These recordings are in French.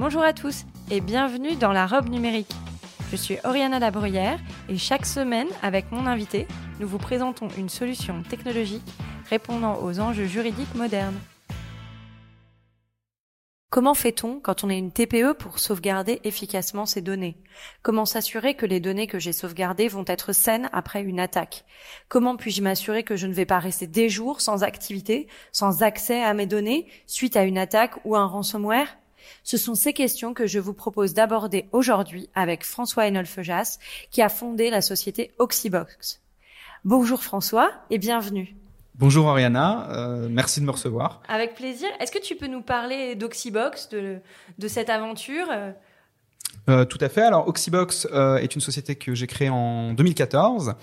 Bonjour à tous et bienvenue dans la robe numérique. Je suis Oriana Labruyère et chaque semaine, avec mon invité, nous vous présentons une solution technologique répondant aux enjeux juridiques modernes. Comment fait-on quand on est une TPE pour sauvegarder efficacement ses données? Comment s'assurer que les données que j'ai sauvegardées vont être saines après une attaque? Comment puis-je m'assurer que je ne vais pas rester des jours sans activité, sans accès à mes données suite à une attaque ou un ransomware? Ce sont ces questions que je vous propose d'aborder aujourd'hui avec François Enolfejas, qui a fondé la société Oxybox. Bonjour François et bienvenue. Bonjour Ariana, euh, merci de me recevoir. Avec plaisir. Est-ce que tu peux nous parler d'Oxybox, de, de cette aventure euh, tout à fait. Alors Oxybox euh, est une société que j'ai créée en 2014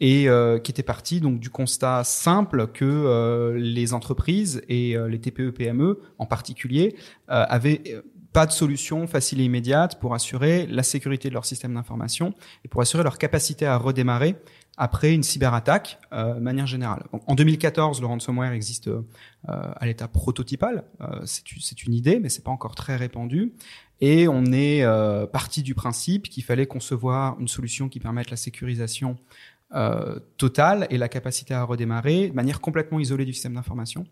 et euh, qui était partie donc du constat simple que les entreprises et les TPE-PME en particulier avaient pas de solution facile et immédiate pour assurer la sécurité de leur système d'information et pour assurer leur capacité à redémarrer après une cyberattaque euh, de manière générale. en 2014, le ransomware existe euh, à l'état prototypal. Euh, c'est une idée, mais c'est pas encore très répandu. Et on est euh, parti du principe qu'il fallait concevoir une solution qui permette la sécurisation euh, totale et la capacité à redémarrer de manière complètement isolée du système d'information.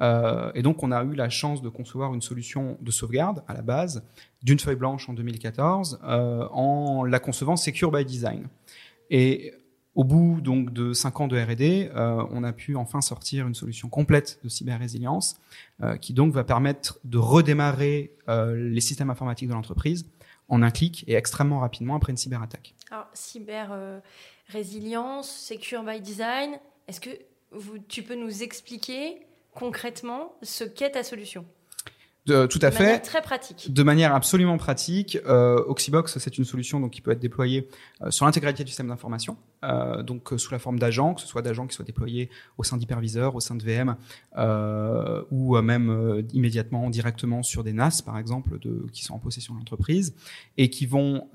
Euh, et donc, on a eu la chance de concevoir une solution de sauvegarde à la base d'une feuille blanche en 2014 euh, en la concevant secure by design. Et au bout donc de cinq ans de R&D, euh, on a pu enfin sortir une solution complète de cyber-résilience euh, qui donc va permettre de redémarrer euh, les systèmes informatiques de l'entreprise en un clic et extrêmement rapidement après une cyberattaque. Alors cyber-résilience, secure by design, est-ce que tu peux nous expliquer concrètement ce qu'est ta solution? De, tout à de fait. Manière très pratique. De manière absolument pratique. Euh, Oxybox, c'est une solution donc qui peut être déployée euh, sur l'intégralité du système d'information, euh, donc sous la forme d'agents, que ce soit d'agents qui soient déployés au sein d'hyperviseurs, au sein de VM, euh, ou même immédiatement directement sur des NAS, par exemple, de, qui sont en possession de l'entreprise, et qui vont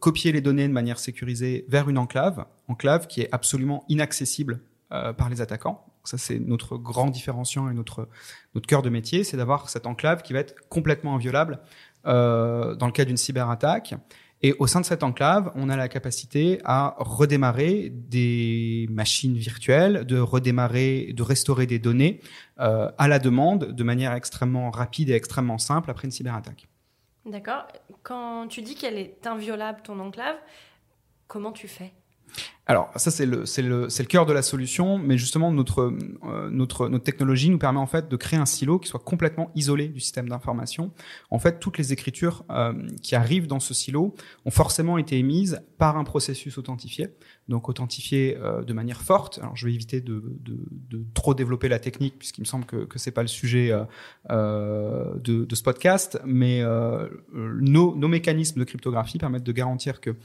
copier les données de manière sécurisée vers une enclave, enclave qui est absolument inaccessible par les attaquants ça, c'est notre grand différenciant et notre, notre cœur de métier, c'est d'avoir cette enclave qui va être complètement inviolable euh, dans le cas d'une cyberattaque. Et au sein de cette enclave, on a la capacité à redémarrer des machines virtuelles, de redémarrer, de restaurer des données euh, à la demande de manière extrêmement rapide et extrêmement simple après une cyberattaque. D'accord. Quand tu dis qu'elle est inviolable, ton enclave, comment tu fais? Alors ça c'est le c'est le c'est le cœur de la solution, mais justement notre euh, notre notre technologie nous permet en fait de créer un silo qui soit complètement isolé du système d'information. En fait, toutes les écritures euh, qui arrivent dans ce silo ont forcément été émises par un processus authentifié, donc authentifié euh, de manière forte. Alors je vais éviter de de, de trop développer la technique puisqu'il me semble que que c'est pas le sujet de de ce podcast, mais nos nos mécanismes de cryptographie permettent de garantir que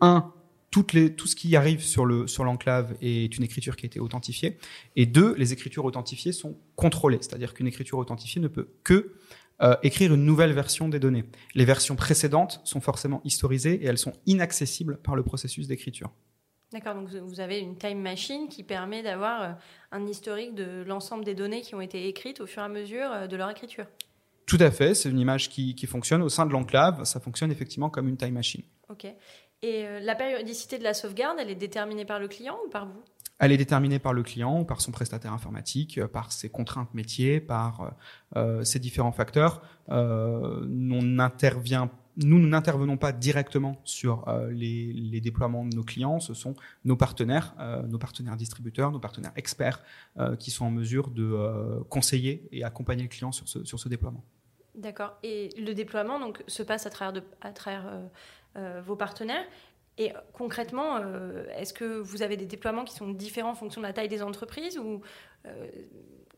un toutes les, tout ce qui arrive sur le sur l'enclave est une écriture qui a été authentifiée. Et deux, les écritures authentifiées sont contrôlées, c'est-à-dire qu'une écriture authentifiée ne peut que euh, écrire une nouvelle version des données. Les versions précédentes sont forcément historisées et elles sont inaccessibles par le processus d'écriture. D'accord, donc vous avez une time machine qui permet d'avoir euh, un historique de l'ensemble des données qui ont été écrites au fur et à mesure euh, de leur écriture. Tout à fait, c'est une image qui, qui fonctionne au sein de l'enclave, ça fonctionne effectivement comme une time machine. Ok. Et euh, la périodicité de la sauvegarde, elle est déterminée par le client ou par vous? Elle est déterminée par le client, par son prestataire informatique, euh, par ses contraintes métiers, par euh, ses différents facteurs. Euh, on intervient, nous, n'intervenons pas directement sur euh, les, les, déploiements de nos clients. Ce sont nos partenaires, euh, nos partenaires distributeurs, nos partenaires experts qui sont en mesure de conseiller et accompagner le client sur ce, sur ce déploiement. D'accord. Et le déploiement donc, se passe à travers, de, à travers euh, vos partenaires. Et concrètement, euh, est-ce que vous avez des déploiements qui sont différents en fonction de la taille des entreprises ou euh,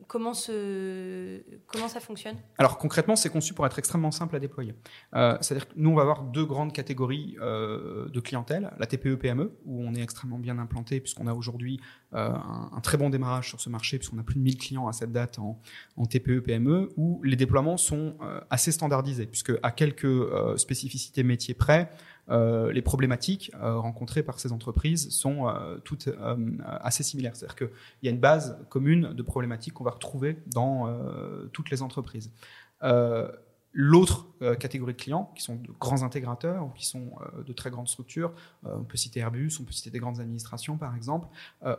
comment, ça fonctionne? Alors concrètement, c'est conçu pour être extrêmement simple à déployer. Euh, C'est-à-dire que nous, on va avoir deux grandes catégories euh, de clientèle. La TPE-PME, où on est extrêmement bien implanté, puisqu'on a aujourd'hui euh, un, très bon démarrage sur ce marché, puisqu'on a plus de 1000 clients à cette date en, en TPE-PME, où les déploiements sont assez standardisés, puisque à quelques spécificités métiers près, euh, les problématiques euh, rencontrées par ces entreprises sont euh, toutes assez similaires. C'est-à-dire qu'il y a une base commune de problématiques qu'on va retrouver dans toutes les entreprises. L'autre catégorie de clients, qui sont de grands intégrateurs, ou qui sont de très grandes structures, on peut citer Airbus, on peut citer des grandes administrations par exemple,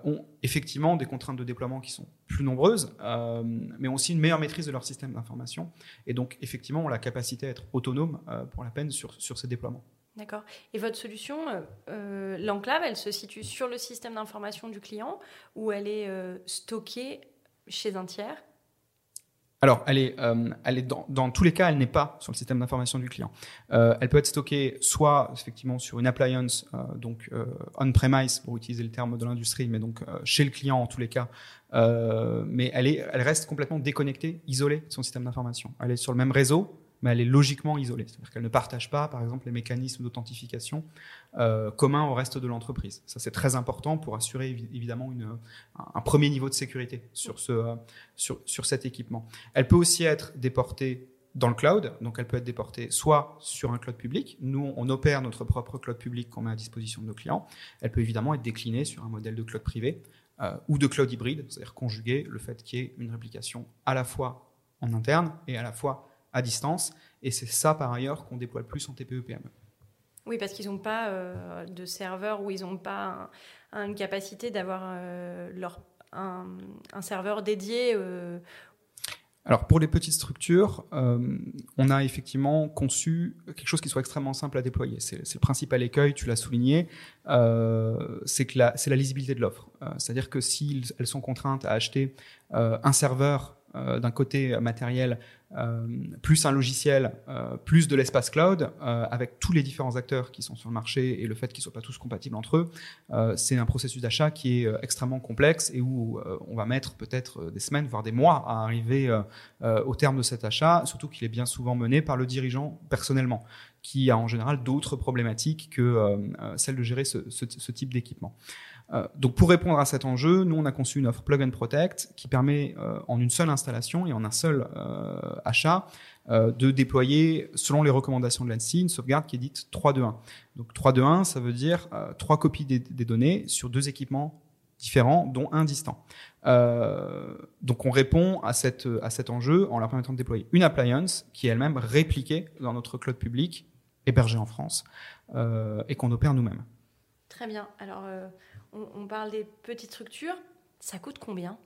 ont effectivement des contraintes de déploiement qui sont plus nombreuses, mais ont aussi une meilleure maîtrise de leur système d'information, et donc effectivement ont la capacité à être autonomes pour la peine sur ces déploiements. D'accord. Et votre solution, l'enclave, elle se situe sur le système d'information du client ou elle est stockée chez un tiers? Alors, elle est, euh, elle est dans, tous les cas, elle n'est pas sur le système d'information du client. Euh, elle peut être stockée soit effectivement sur une appliance, euh, donc euh, on-premise pour utiliser le terme de l'industrie, mais donc euh, chez le client en tous les cas. Euh, mais elle est, elle reste complètement déconnectée, isolée de son système d'information. Elle est sur le même réseau, mais elle est logiquement isolée. C'est-à-dire qu'elle ne partage pas, par exemple, les mécanismes d'authentification euh, communs au reste de l'entreprise. Ça, c'est très important pour assurer évidemment un premier niveau de sécurité sur, ce, euh, sur, sur cet équipement. Elle peut aussi être déportée dans le cloud, donc elle peut être déportée soit sur un cloud public, nous on opère notre propre cloud public qu'on met à disposition de nos clients, elle peut évidemment être déclinée sur un modèle de cloud privé euh, ou de cloud hybride, c'est-à-dire conjuguer le fait qu'il y ait une réplication à la fois en interne et à la fois à distance. Et c'est ça, par ailleurs, qu'on déploie le plus en TPE-PME. Oui, parce qu'ils n'ont pas euh, de serveur ou ils n'ont pas une capacité d'avoir euh, leur un, un, serveur dédié. Euh... Alors pour les petites structures, on a effectivement conçu quelque chose qui soit extrêmement simple à déployer. C'est le principal écueil, tu l'as souligné, c'est que c'est la lisibilité de l'offre. C'est-à-dire que si elles sont contraintes à acheter un serveur d'un côté matériel euh, plus un logiciel, euh, plus de l'espace cloud, euh, avec tous les différents acteurs qui sont sur le marché et le fait qu'ils soient pas tous compatibles entre eux, c'est un processus d'achat qui est extrêmement complexe et où on va mettre peut-être des semaines, voire des mois à arriver au terme de cet achat, surtout qu'il est bien souvent mené par le dirigeant personnellement qui a en général d'autres problématiques que celle de gérer ce, ce, ce type d'équipement. Euh, donc pour répondre à cet enjeu, nous on a conçu une offre Plug and Protect qui permet euh, en une seule installation et en un seul euh, achat de déployer, selon les recommandations de l'ANSI, une sauvegarde qui est dite 3-2-1. Donc 3-2-1, ça veut dire trois copies des, données sur deux équipements différents, dont un distant. donc on répond à, cette, à cet enjeu en leur permettant de déployer une appliance qui est elle-même répliquée dans notre cloud public, hébergé en France, et qu'on opère nous-mêmes. Très bien. Alors on, parle des petites structures. Ça coûte combien?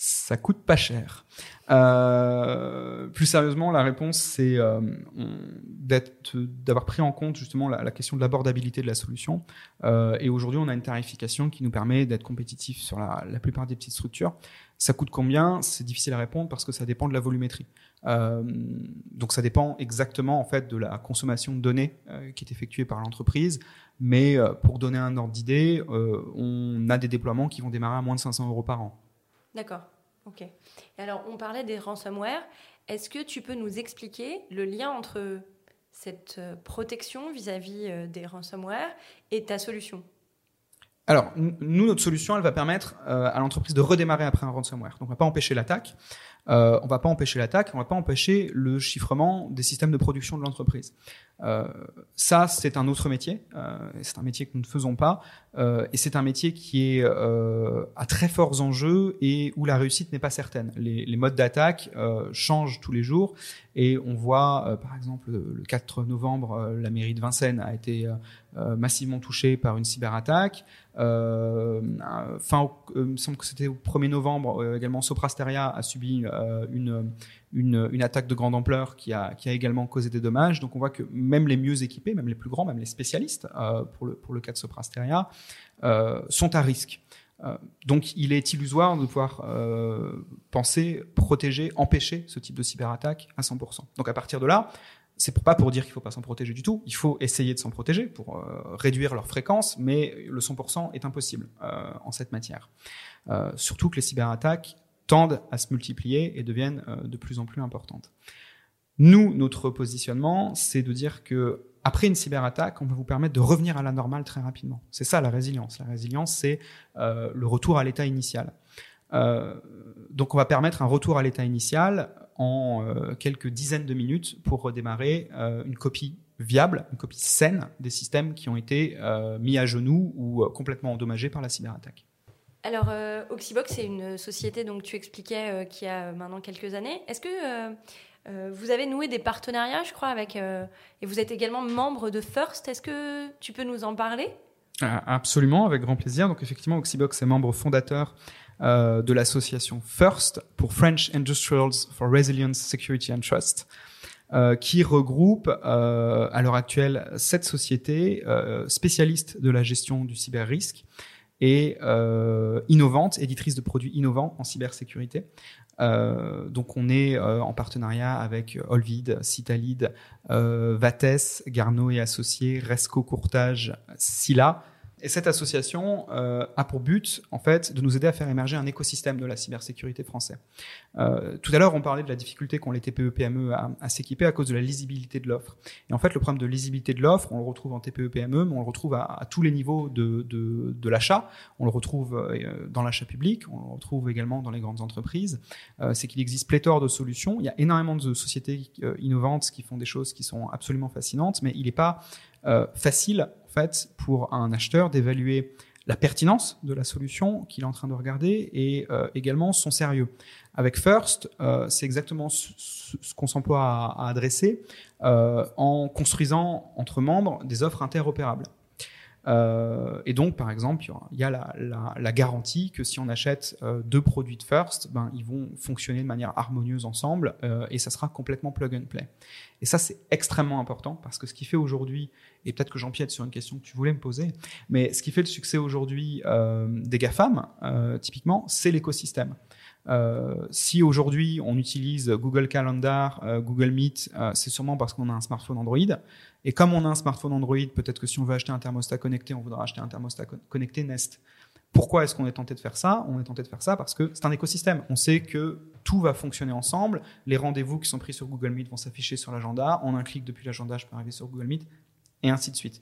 Ça coûte pas cher. Euh, plus sérieusement, la réponse, c'est euh, d'avoir pris en compte justement la, question de l'abordabilité de la solution. Euh, et aujourd'hui, on a une tarification qui nous permet d'être compétitif sur la, la, plupart des petites structures. Ça coûte combien? C'est difficile à répondre parce que ça dépend de la volumétrie. Euh, donc ça dépend exactement en fait de la consommation de données euh, qui est effectuée par l'entreprise. Mais euh, pour donner un ordre d'idée, on a des déploiements qui vont démarrer à moins de 500 euros par an. D'accord. Ok. Alors on parlait des ransomware. Est-ce que tu peux nous expliquer le lien entre cette protection vis-à-vis -vis des ransomware et ta solution? Alors, nous, notre solution, elle va permettre euh, à l'entreprise de redémarrer après un ransomware. Donc, on va pas empêcher l'attaque, euh, on va pas empêcher l'attaque, on va pas empêcher le chiffrement des systèmes de production de l'entreprise. Euh, ça, c'est un autre métier. Euh, c'est un métier que nous ne faisons pas, euh, et c'est un métier qui est à très forts enjeux et où la réussite n'est pas certaine. Les, les modes d'attaque changent tous les jours, et on voit, par exemple, le 4 novembre, la mairie de Vincennes a été massivement touchée par une cyberattaque. Fin, il me semble que c'était au 1er novembre, également Soprasteria a subi une, une, une, attaque de grande ampleur qui a, qui a également causé des dommages. Donc on voit que même les mieux équipés, même les plus grands, même les spécialistes, pour, le, pour le cas de Soprasteria, sont à risque. donc il est illusoire de pouvoir penser, protéger, empêcher ce type de cyberattaque à 100%. Donc à partir de là, c'est pas pour dire qu'il faut pas s'en protéger du tout. Il faut essayer de s'en protéger pour euh, réduire leur fréquence, mais le 100% est impossible euh, en cette matière. Euh, surtout que les cyberattaques tendent à se multiplier et deviennent de plus en plus importantes. Nous, notre positionnement, c'est de dire que après une cyberattaque, on va vous permettre de revenir à la normale très rapidement. C'est ça la résilience. La résilience, c'est euh, le retour à l'état initial. Euh, donc, on va permettre un retour à l'état initial en euh, quelques dizaines de minutes pour redémarrer une copie viable, une copie saine des systèmes qui ont été mis à genoux ou complètement endommagés par la cyberattaque. Alors, Oxybox, c'est une société, donc tu expliquais, qui a maintenant quelques années. Est-ce que euh, vous avez noué des partenariats, je crois, avec euh, et vous êtes également membre de First? Est-ce que tu peux nous en parler? Ah, Absolument, avec grand plaisir. Donc effectivement, Oxybox est membre fondateur euh, de l'association First pour French Industrials for Resilience, Security and Trust. qui regroupe à l'heure actuelle sept sociétés spécialistes de la gestion du cyber-risque et innovantes, éditrices de produits innovants en cybersécurité, euh, donc on est euh, en partenariat avec Olvid, Citalid, euh, Vates, Garneau et Associés, Resco Courtage, Silla, et cette association euh, a pour but, en fait, de nous aider à faire émerger un écosystème de la cybersécurité français. Euh, tout à l'heure, on parlait de la difficulté qu'ont les TPE-PME à, à s'équiper à cause de la lisibilité de l'offre. Et en fait, le problème de lisibilité de l'offre, on le retrouve en TPE-PME, mais on le retrouve à, à tous les niveaux de, de, de l'achat. On le retrouve euh, dans l'achat public, on le retrouve également dans les grandes entreprises. Euh, c'est qu'il existe pléthore de solutions. Il y a énormément de sociétés euh, innovantes qui font des choses qui sont absolument fascinantes, mais il n'est pas euh, facile en fait pour un acheteur d'évaluer la pertinence de la solution qu'il est en train de regarder et euh, également son sérieux. Avec First, euh, c'est exactement ce, qu'on s'emploie à, à adresser en construisant entre membres des offres interopérables. Euh, et donc, par exemple, il y a la, garantie que si on achète euh, deux produits de First, ben, ils vont fonctionner de manière harmonieuse ensemble euh, et ça sera complètement plug and play. Et ça, c'est extrêmement important parce que ce qui fait aujourd'hui, et peut-être que j'empiète sur une question que tu voulais me poser, mais ce qui fait le succès aujourd'hui des GAFAM, typiquement, c'est l'écosystème. Si aujourd'hui on utilise Google Calendar, Google Meet, c'est sûrement parce qu'on a un smartphone Android. Et comme on a un smartphone Android, peut-être que si on veut acheter un thermostat connecté, on voudra acheter un thermostat connecté Nest. Pourquoi est-ce qu'on est tenté de faire ça? On est tenté de faire ça parce que c'est un écosystème. On sait que tout va fonctionner ensemble. Les rendez-vous qui sont pris sur Google Meet vont s'afficher sur l'agenda. En un clic depuis l'agenda, je peux arriver sur Google Meet, et ainsi de suite.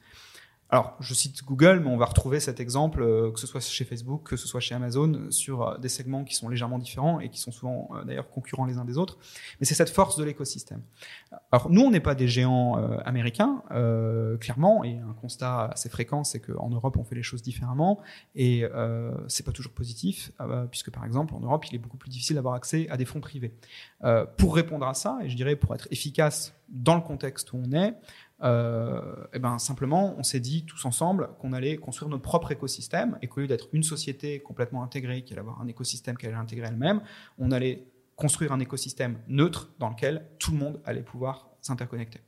Alors, je cite Google, mais on va retrouver cet exemple, euh, que ce soit chez Facebook, que ce soit chez Amazon, sur euh, des segments qui sont légèrement différents et qui sont souvent euh, d'ailleurs concurrents les uns des autres. Mais c'est cette force de l'écosystème. Alors, nous, on n'est pas des géants américains, clairement, et un constat assez fréquent, c'est qu'en Europe, on fait les choses différemment, et c'est pas toujours positif, puisque par exemple, en Europe, il est beaucoup plus difficile d'avoir accès à des fonds privés. pour répondre à ça, et je dirais pour être efficace dans le contexte où on est, euh, et ben simplement, on s'est dit tous ensemble qu'on allait construire notre propre écosystème et qu'au lieu d'être une société complètement intégrée qui allait avoir un écosystème qu'elle allait intégrer elle-même, on allait construire un écosystème neutre dans lequel tout le monde allait pouvoir s'interconnecter.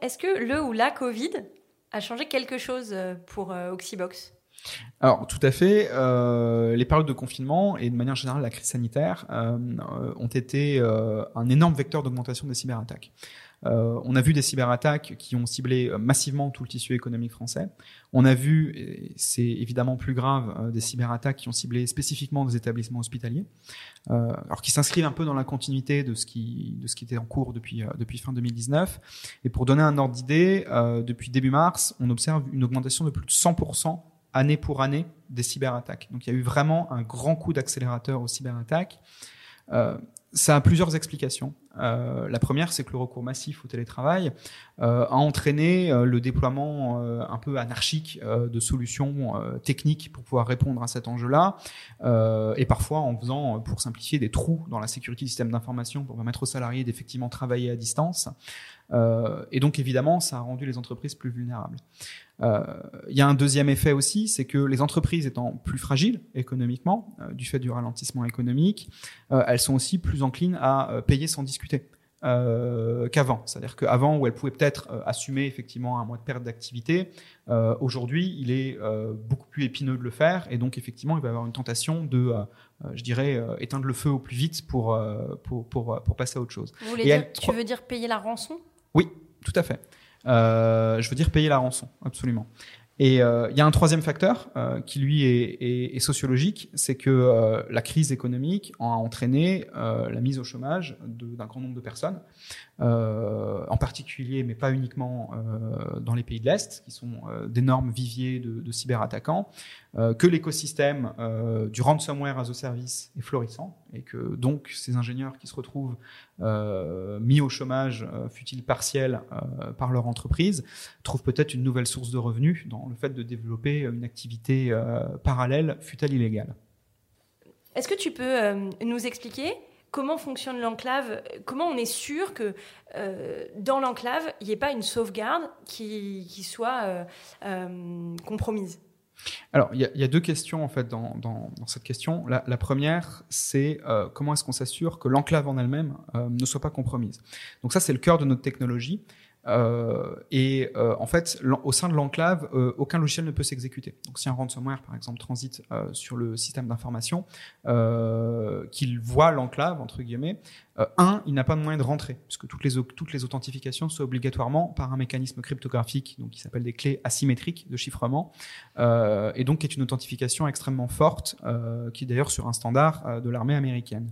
Est-ce que le ou la Covid a changé quelque chose euh, pour euh, Oxybox? Alors tout à fait. Euh, les périodes de confinement et de manière générale la crise sanitaire euh, ont été euh, un énorme vecteur d'augmentation des cyberattaques. Euh, on a vu des cyberattaques qui ont ciblé euh, massivement tout le tissu économique français. On a vu, c'est évidemment plus grave, euh, des cyberattaques qui ont ciblé spécifiquement des établissements hospitaliers, alors qui s'inscrivent un peu dans la continuité de ce qui, était en cours depuis, depuis fin 2019. Et pour donner un ordre d'idée, depuis début mars, on observe une augmentation de plus de 100% année pour année des cyberattaques. Donc il y a eu vraiment un grand coup d'accélérateur aux cyberattaques. Euh, ça a plusieurs explications. Euh, la première, c'est que le recours massif au télétravail euh, a entraîné euh, le déploiement un peu anarchique de solutions techniques pour pouvoir répondre à cet enjeu-là, et parfois en faisant, pour simplifier, des trous dans la sécurité du système d'information pour permettre aux salariés d'effectivement travailler à distance. et donc évidemment, ça a rendu les entreprises plus vulnérables. Il y a un deuxième effet aussi, c'est que les entreprises étant plus fragiles économiquement, du fait du ralentissement économique, elles sont aussi plus enclines à payer sans discuter euh, qu'avant. C'est-à-dire qu'avant, où elle pouvait peut-être euh, assumer effectivement un mois de perte d'activité, euh, aujourd'hui, il est beaucoup plus épineux de le faire, et donc effectivement, il va y avoir une tentation de, je dirais, éteindre le feu au plus vite pour pour, pour, pour passer à autre chose. Vous voulez dire, tu veux dire payer la rançon? Oui, tout à fait. je veux dire payer la rançon, absolument. Et euh, il y a un troisième facteur euh, qui lui est, sociologique, c'est que euh, la crise économique a entraîné la mise au chômage d'un grand nombre de personnes, en particulier, mais pas uniquement dans les pays de l'Est, qui sont d'énormes viviers de, de cyberattaquants, que l'écosystème du ransomware as a service est florissant, et que donc ces ingénieurs qui se retrouvent mis au chômage, fut-il partiel, par leur entreprise, trouvent peut-être une nouvelle source de revenus dans le fait de développer une activité euh, parallèle, fut-elle illégale. Est-ce que tu peux euh, nous expliquer comment fonctionne l'enclave? Comment on est sûr que euh, dans l'enclave, il n'y ait pas une sauvegarde qui, soit compromise? Alors, il y, a deux questions en fait dans, cette question. La, première, c'est comment est-ce qu'on s'assure que l'enclave en elle-même ne soit pas compromise? Donc ça, c'est le cœur de notre technologie. Euh, et euh, en fait, au sein de l'enclave, euh, aucun logiciel ne peut s'exécuter. Donc, si un ransomware, par exemple, transite sur le système d'information, qu'il voit l'enclave entre guillemets, un, il n'a pas de moyen de rentrer, puisque toutes les toutes les authentifications sont obligatoirement par un mécanisme cryptographique, donc qui s'appelle des clés asymétriques de chiffrement, et donc qui est une authentification extrêmement forte, qui est d'ailleurs sur un standard de l'armée américaine.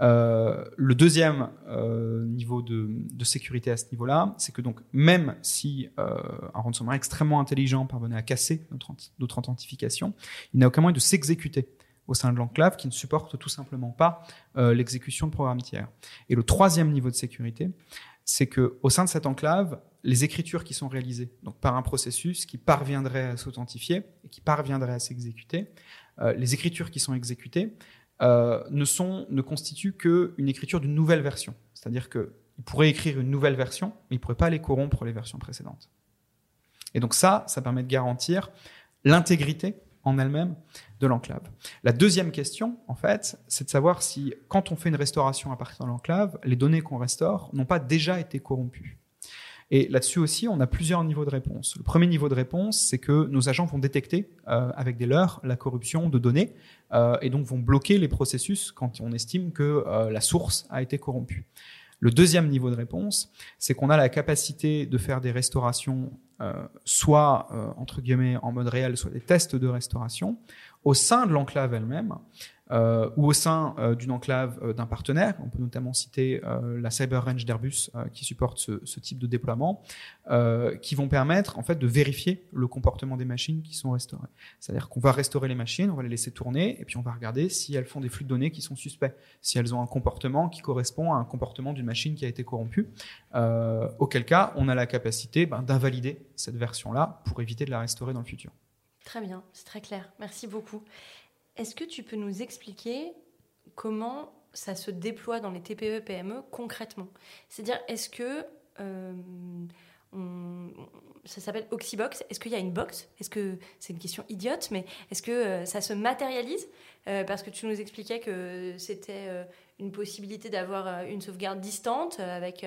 Euh, le deuxième euh, niveau de, sécurité à ce niveau-là, c'est que donc même si euh, un ransomware extrêmement intelligent parvenait à casser notre, notre authentification, il n'a aucun moyen de s'exécuter au sein de l'enclave qui ne supporte tout simplement pas l'exécution de programmes tiers. Et le troisième niveau de sécurité, c'est que au sein de cette enclave, les écritures qui sont réalisées donc par un processus qui parviendrait à s'authentifier et qui parviendrait à s'exécuter, les écritures qui sont exécutées euh, ne, sont, ne constituent qu'une écriture d'une nouvelle version. C'est-à-dire qu'il pourrait écrire une nouvelle version, mais il ne pourrait pas les corrompre les versions précédentes. Et donc ça, ça permet de garantir l'intégrité en elle-même de l'enclave. La deuxième question, en fait, c'est de savoir si, quand on fait une restauration à partir de l'enclave, les données qu'on restaure n'ont pas déjà été corrompues. Et là-dessus aussi, on a plusieurs niveaux de réponse. Le premier niveau de réponse, c'est que nos agents vont détecter euh, avec des leurres la corruption de données euh, et donc vont bloquer les processus quand on estime que euh, la source a été corrompue. Le deuxième niveau de réponse, c'est qu'on a la capacité de faire des restaurations, euh, soit entre guillemets en mode réel, soit des tests de restauration au sein de l'enclave elle-même, euh, ou au sein euh, d'une enclave euh, d'un partenaire. On peut notamment citer la Cyber Range d'Airbus qui supporte ce, ce, type de déploiement, qui vont permettre en fait de vérifier le comportement des machines qui sont restaurées. C'est-à-dire qu'on va restaurer les machines, on va les laisser tourner, et puis on va regarder si elles font des flux de données qui sont suspects, si elles ont un comportement qui correspond à un comportement d'une machine qui a été corrompue. auquel cas, on a la capacité ben, d'invalider cette version-là pour éviter de la restaurer dans le futur. Très bien, c'est très clair. Merci beaucoup. Est-ce que tu peux nous expliquer comment ça se déploie dans les TPE, PME concrètement? C'est-à-dire, est-ce que euh, ça s'appelle Oxybox? Est-ce qu'il y a une box? Est-ce que c'est une question idiote, mais est-ce que euh, ça se matérialise? Euh, Parce que tu nous expliquais que c'était une possibilité d'avoir une sauvegarde distante avec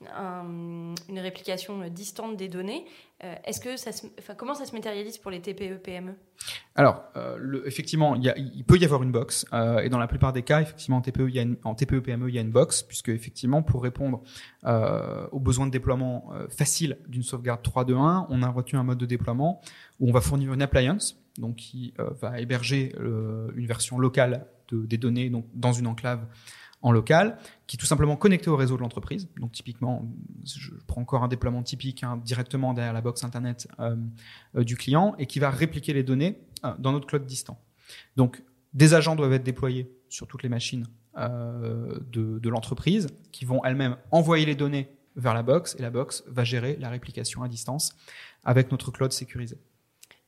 une réplication distante des données. Euh, est-ce que ça enfin, comment ça se matérialise pour les TPE PME Alors, euh, effectivement, il, peut y avoir une box, euh, et dans la plupart des cas, effectivement, en TPE, y a une, en TPE PME, il y a une box, puisque effectivement, pour répondre euh, aux besoins de déploiement euh, facile d'une sauvegarde 3.2.1, on a retenu un mode de déploiement où on va fournir une appliance, donc qui va héberger une version locale de, des données donc dans une enclave en local, qui est tout simplement connecté au réseau de l'entreprise. Donc typiquement, je prends encore un déploiement typique hein, directement derrière la box internet euh, euh, du client et qui va répliquer les données euh, dans notre cloud distant. Donc des agents doivent être déployés sur toutes les machines de, de l'entreprise qui vont elles-mêmes envoyer les données vers la box et la box va gérer la réplication à distance avec notre cloud sécurisé.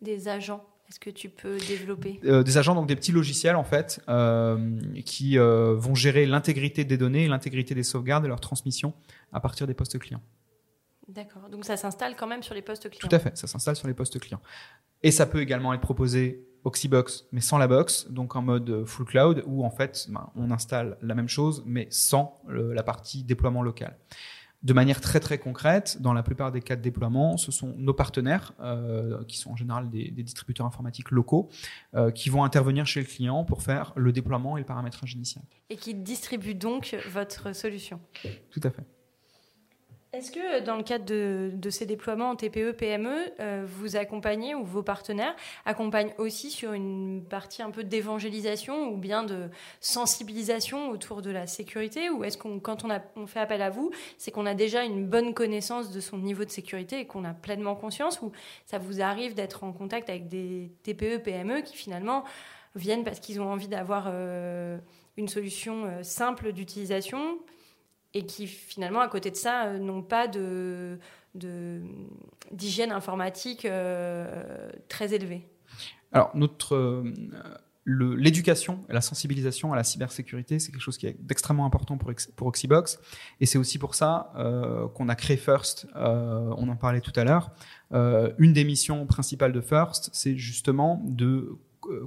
Des agents est-ce que tu peux développer? Euh, Des agents, donc des petits logiciels en fait, euh, qui euh, vont gérer l'intégrité des données, l'intégrité des sauvegardes et leur transmission à partir des postes clients. D'accord. Donc ça s'installe quand même sur les postes clients? Tout à fait. Ça s'installe sur les postes clients. Et ça peut également être proposé Oxybox, mais sans la box, donc en mode full cloud, où en fait ben, on installe la même chose, mais sans la partie déploiement local de manière très très concrète, dans la plupart des cas de déploiement, ce sont nos partenaires, euh, qui sont en général des, distributeurs informatiques locaux, euh, qui vont intervenir chez le client pour faire le déploiement et le paramétrage initial. Et qui distribuent donc votre solution. Tout à fait. Est-ce que dans le cadre de, ces déploiements en TPE, PME, euh, vous accompagnez ou vos partenaires accompagnent aussi sur une partie un peu d'évangélisation ou bien de sensibilisation autour de la sécurité Ou est-ce qu'on, quand on, fait appel à vous, c'est qu'on a déjà une bonne connaissance de son niveau de sécurité et qu'on a pleinement conscience Ou ça vous arrive d'être en contact avec des TPE, PME qui finalement viennent parce qu'ils ont envie d'avoir euh, une solution euh, simple d'utilisation et qui finalement à côté de ça euh, n'ont pas de d'hygiène informatique euh, très élevée. Alors notre euh, l'éducation et la sensibilisation à la cybersécurité, c'est quelque chose qui est extrêmement important pour, pour Oxybox. Et c'est aussi pour ça qu'on a créé First. on en parlait tout à l'heure. une des missions principales de First, c'est justement de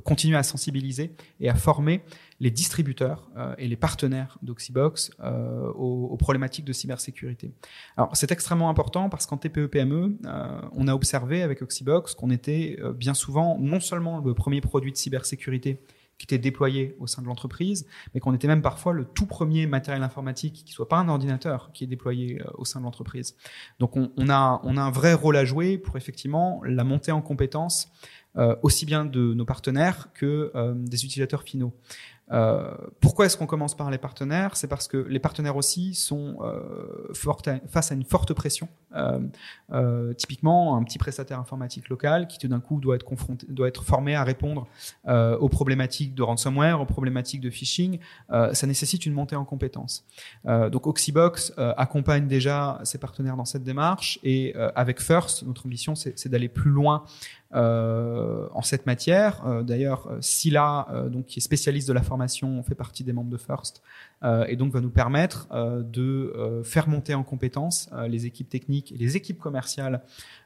continuer à sensibiliser et à former les distributeurs euh, et les partenaires d'Oxybox euh, aux, problématiques de cybersécurité. Alors c'est extrêmement important parce qu'en TPE-PME, euh, on a observé avec Oxybox qu'on était bien souvent non seulement le premier produit de cybersécurité qui était déployé au sein de l'entreprise, mais qu'on était même parfois le tout premier matériel informatique qui soit pas un ordinateur qui est déployé au sein de l'entreprise. Donc on, on, a, on a un vrai rôle à jouer pour effectivement la montée en compétences aussi bien de nos partenaires que des utilisateurs finaux. Euh, pourquoi est-ce qu'on commence par les partenaires? C'est parce que les partenaires aussi sont euh, face à une forte pression. Euh, euh, typiquement, un petit prestataire informatique local qui tout d'un coup doit être confronté, doit être formé à répondre euh, aux problématiques de ransomware, aux problématiques de phishing. ça nécessite une montée en compétences. donc Oxybox accompagne déjà ses partenaires dans cette démarche et avec First, notre ambition c'est d'aller plus loin euh, en cette matière. Euh, D'ailleurs, euh, donc qui est spécialiste de la formation, fait partie des membres de First, et donc va nous permettre de faire monter en compétences les équipes techniques et les équipes commerciales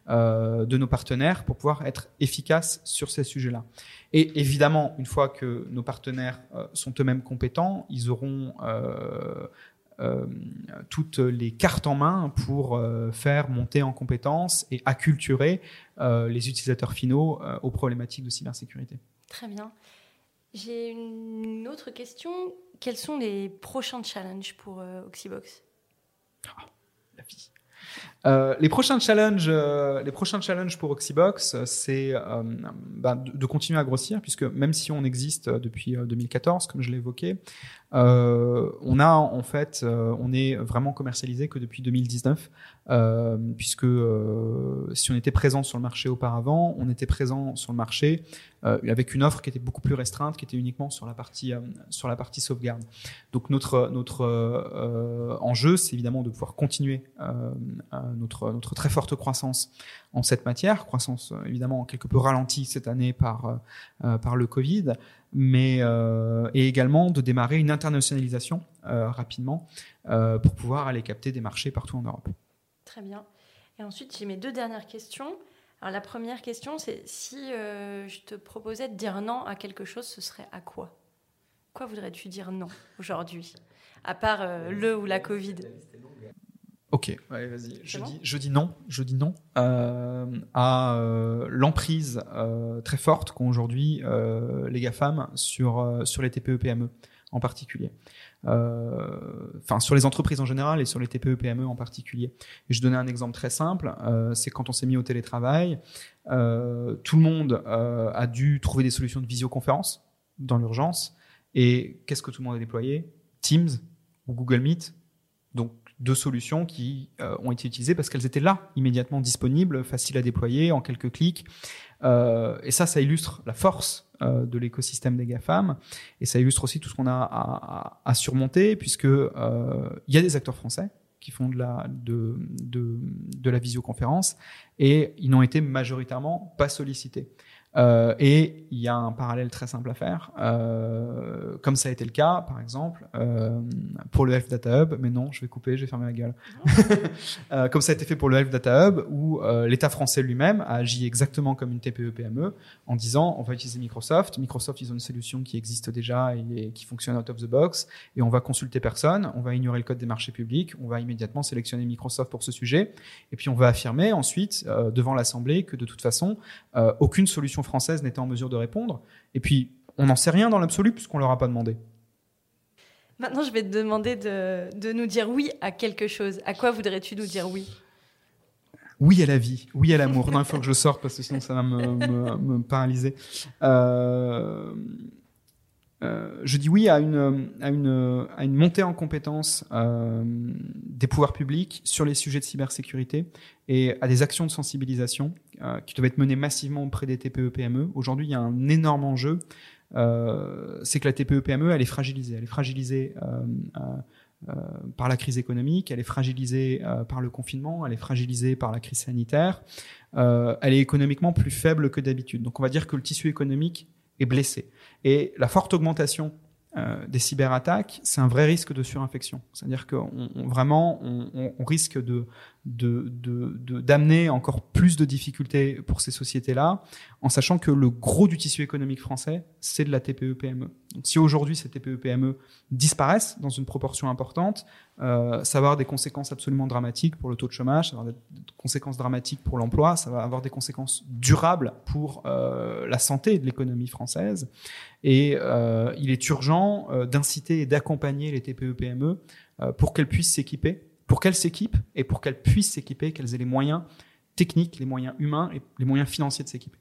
de nos partenaires pour pouvoir être efficaces sur ces sujets-là. Et évidemment, une fois que nos partenaires sont eux-mêmes compétents, ils auront euh, toutes les cartes en main pour euh, faire monter en compétences et acculturer euh, les utilisateurs finaux aux problématiques de cybersécurité. Très bien. J'ai une autre question. Quels sont les prochains challenges pour Oxybox? Ah, La vie. Euh, les prochains challenges, euh, les prochains challenges pour Oxybox, c'est euh, de, de, continuer à grossir, puisque même si on existe depuis 2014, comme je l'ai évoqué, on a en fait, on est vraiment commercialisé que depuis 2019, puisque si on était présent sur le marché auparavant, on était présent sur le marché avec une offre qui était beaucoup plus restreinte, qui était uniquement sur la partie sur la partie sauvegarde. Donc notre notre enjeu, c'est évidemment de pouvoir continuer notre, notre très forte croissance en cette matière, croissance euh, évidemment quelque peu ralentie cette année par, euh, euh, par le Covid, mais et également de démarrer une internationalisation rapidement pour pouvoir aller capter des marchés partout en Europe. Très bien. Et ensuite, j'ai mes deux dernières questions. Alors la première question, c'est si je te proposais de dire non à quelque chose, ce serait à quoi? Quoi voudrais-tu dire non aujourd'hui? À part le ou la Covid? Ok, vas-y. Je, dis, je dis non, je dis non euh, à euh, l'emprise euh, très forte qu'ont aujourd'hui euh, les GAFAM sur, euh, sur les TPE-PME en particulier. Enfin, sur les entreprises en général et sur les TPE-PME en particulier. Et je donnais un exemple très simple, c'est quand on s'est mis au télétravail, tout le monde a dû trouver des solutions de visioconférence dans l'urgence. Et qu'est-ce que tout le monde a déployé? Teams ou Google Meet. Donc deux solutions qui euh, ont été utilisées parce qu'elles étaient là, immédiatement disponibles, faciles à déployer en quelques clics. Euh, et ça, ça illustre la force euh, de l'écosystème des GAFAM et ça illustre aussi tout ce qu'on a à, à, surmonter puisque il y a des acteurs français qui font de la de, de, de la visioconférence et ils n'ont été majoritairement pas sollicités. Euh, et il y a un parallèle très simple à faire, euh, comme ça a été le cas, par exemple, euh, pour le Health Data Hub. Mais non, je vais couper, je vais fermer ma gueule. euh, comme ça a été fait pour le Health Data Hub, où euh, l'État français lui-même a agi exactement comme une TPE-PME en disant on va utiliser Microsoft. Microsoft, ils ont une solution qui existe déjà et, qui fonctionne out of the box, et on va consulter personne, on va ignorer le code des marchés publics, on va immédiatement sélectionner Microsoft pour ce sujet, et puis on va affirmer ensuite devant l'Assemblée que de toute façon, aucune solution française n'était en mesure de répondre. Et puis, on n'en sait rien dans l'absolu puisqu'on leur a pas demandé. Maintenant, je vais te demander de, de nous dire oui à quelque chose. À quoi voudrais-tu nous dire oui? Oui à la vie, oui à l'amour. Non, il faut que je sorte parce que sinon ça va me, me, me paralyser. Euh, euh, je dis oui à une, montée en compétences euh, des pouvoirs publics sur les sujets de cybersécurité et à des actions de sensibilisation euh, qui doivent être menées massivement auprès des TPE-PME. Aujourd'hui, il y a un énorme enjeu, c'est que la TPE-PME, elle est fragilisée. Elle est fragilisée par la crise économique, elle est fragilisée par le confinement, elle est fragilisée par la crise sanitaire, elle est économiquement plus faible que d'habitude. Donc on va dire que le tissu économique blessé. Et la forte augmentation euh, des cyberattaques, c'est un vrai risque de surinfection. C'est-à-dire que vraiment, on, risque de de, de, encore plus de difficultés pour ces sociétés-là, en sachant que le gros du tissu économique français, c'est de la TPE-PME. Donc si aujourd'hui ces TPE-PME disparaissent dans une proportion importante, euh, ça va avoir des conséquences absolument dramatiques pour le taux de chômage, ça va avoir des conséquences dramatiques pour l'emploi, ça va avoir des conséquences durables pour euh, la santé de l'économie française. Et euh, il est urgent euh, d'inciter et d'accompagner les TPE-PME euh, pour qu'elles puissent s'équiper, pour qu'elles s'équipent et pour qu'elles puissent s'équiper, qu'elles aient les moyens techniques, les moyens humains et les moyens financiers de s'équiper.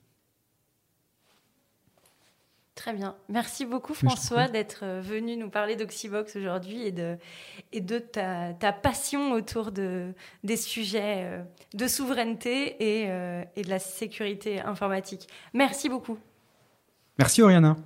Très bien. Merci beaucoup François d'être euh, venu nous parler d'Oxybox aujourd'hui et de, et de ta, ta passion autour de, des sujets euh, de souveraineté et, euh, et de la sécurité informatique. Merci beaucoup. Merci Oriana.